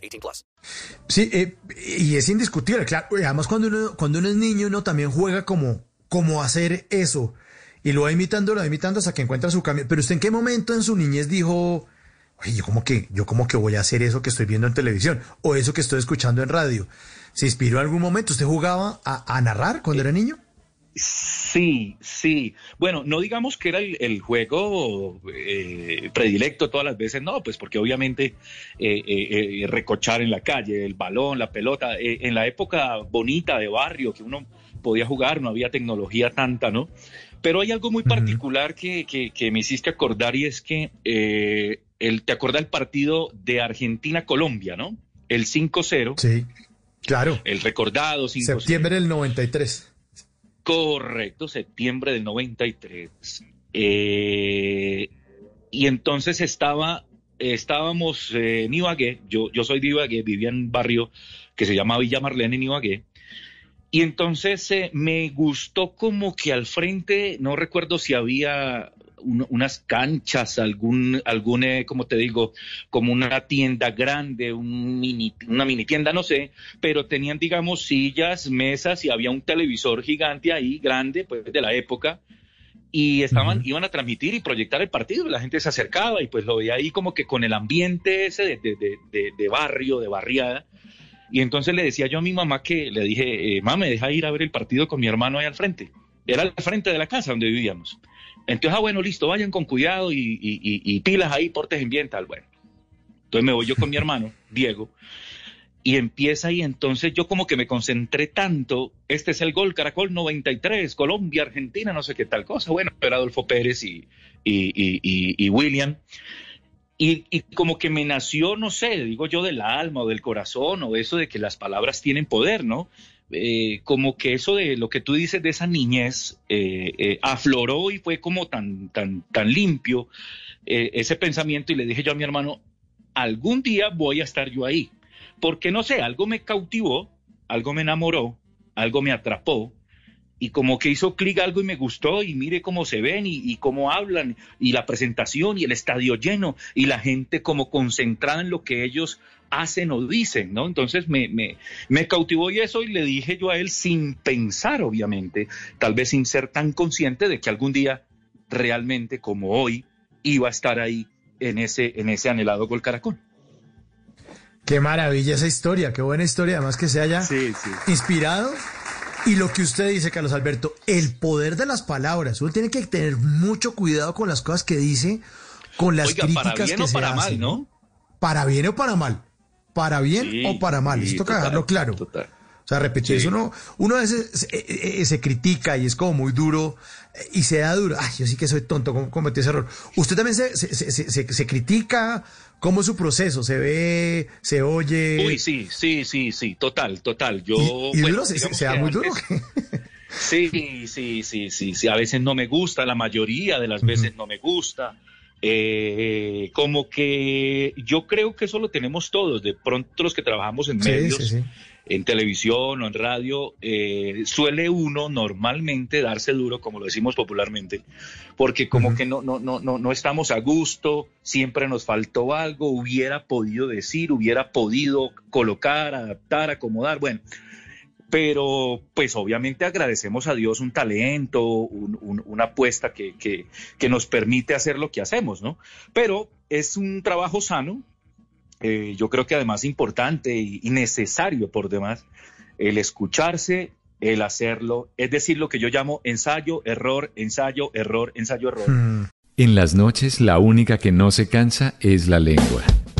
18 plus. Sí, eh, y es indiscutible, claro. Y Además, cuando uno, cuando uno es niño, uno también juega como, como hacer eso. Y lo va imitando, lo va imitando hasta que encuentra su cambio. Pero usted en qué momento en su niñez dijo, oye, yo como que, yo como que voy a hacer eso que estoy viendo en televisión o eso que estoy escuchando en radio. ¿Se inspiró en algún momento? ¿Usted jugaba a, a narrar cuando era niño? Sí, sí. Bueno, no digamos que era el, el juego eh, predilecto todas las veces, no, pues porque obviamente eh, eh, eh, recochar en la calle, el balón, la pelota, eh, en la época bonita de barrio que uno podía jugar, no había tecnología tanta, ¿no? Pero hay algo muy particular que, que, que me hiciste acordar y es que eh, el, te acuerdas el partido de Argentina-Colombia, ¿no? El 5-0, Sí, claro. el recordado 5-0. Septiembre del 93. Correcto, septiembre del 93. Eh, y entonces estaba, estábamos en Ibagué, yo, yo soy de Ibagué, vivía en un barrio que se llama Villa Marlene en Ibagué, y entonces eh, me gustó como que al frente, no recuerdo si había un- unas canchas, algún, algún eh, como te digo, como una tienda grande, un mini, una mini tienda, no sé, pero tenían, digamos, sillas, mesas y había un televisor gigante ahí, grande, pues de la época, y estaban, iban a transmitir y proyectar el partido, la gente se acercaba y pues lo veía ahí como que con el ambiente ese de, de- de- de- de barrio, de barriada. Y entonces le decía yo a mi mamá que le dije, eh, mamá, me deja ir a ver el partido con mi hermano ahí al frente. Era al frente de la casa donde vivíamos. Entonces, ah, bueno, listo, vayan con cuidado y, y- y- y pilas ahí, portes bien, tal, bueno. Entonces me voy yo con mi hermano, Diego, y empieza y entonces yo como que me concentré tanto, este es el gol Caracol 93, Colombia, Argentina, no sé qué tal cosa, bueno, era Adolfo Pérez y, y- y- y- y William, y, y como que me nació, no sé, digo yo del alma o del corazón o eso de que las palabras tienen poder, ¿no? Eh, como que eso de lo que tú dices de esa niñez eh, eh, afloró y fue como tan, tan, tan limpio ese pensamiento y le dije yo a mi hermano, algún día voy a estar yo ahí, porque no sé, algo me cautivó, algo me enamoró, algo me atrapó y como que hizo clic algo y me gustó y mire cómo se ven y cómo hablan y la presentación y el estadio lleno y la gente como concentrada en lo que ellos hacen o dicen, ¿no? Entonces me, me, me cautivó y eso y le dije yo a él sin pensar, obviamente, tal vez sin ser tan consciente de que algún día realmente como hoy iba a estar ahí en ese, en ese anhelado gol caracol. Qué maravilla esa historia, qué buena historia, además que se haya Sí, sí. inspirado. Y lo que usted dice, Carlos Alberto, el poder de las palabras. Uno tiene que tener mucho cuidado con las cosas que dice, con las Oiga, críticas para bien que o se para mal, ¿no? Para bien o para mal. Para bien Sí, o para mal. sí, Esto total, dejarlo claro. total. O sea, repetir Sí. eso uno, uno a veces se, eh, eh, se critica y es como muy duro eh, y se da duro. Ay, yo sí que soy tonto, ¿cómo cometí ese error? Usted también se, se, se, critica, ¿cómo es su proceso? ¿Se ve, se oye? Uy, sí, sí, sí, sí, total, total. Yo, y, y bueno, duro, se, da que muy duro. Sí, sí, sí, sí, sí. A veces no me gusta, la mayoría de las veces no me gusta. Eh, como que yo creo que eso lo tenemos todos. De pronto los que trabajamos en Sí, medios, sí, sí. en televisión o en radio, eh, suele uno normalmente darse duro, como lo decimos popularmente, porque como que no, no, no, no, no estamos a gusto, siempre nos faltó algo, hubiera podido decir, hubiera podido colocar, adaptar, acomodar, bueno. Pero pues obviamente agradecemos a Dios un talento, un- un- una apuesta que, que, que nos permite hacer lo que hacemos, ¿no? Pero es un trabajo sano, eh, yo creo que además importante y, necesario por demás, el escucharse, el hacerlo, es decir, lo que yo llamo ensayo, error, ensayo, error, ensayo, error. Mm. En las noches la única que no se cansa es la lengua.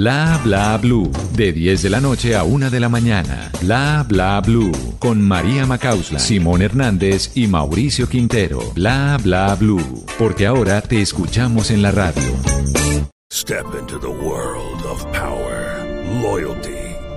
Bla bla blue. De 10 de la noche a 1 de la mañana. Bla bla blue. Con María Macausla, Simón Hernández y Mauricio Quintero. Bla bla blue. Porque ahora te escuchamos en la radio. Step into the world of power, loyalty,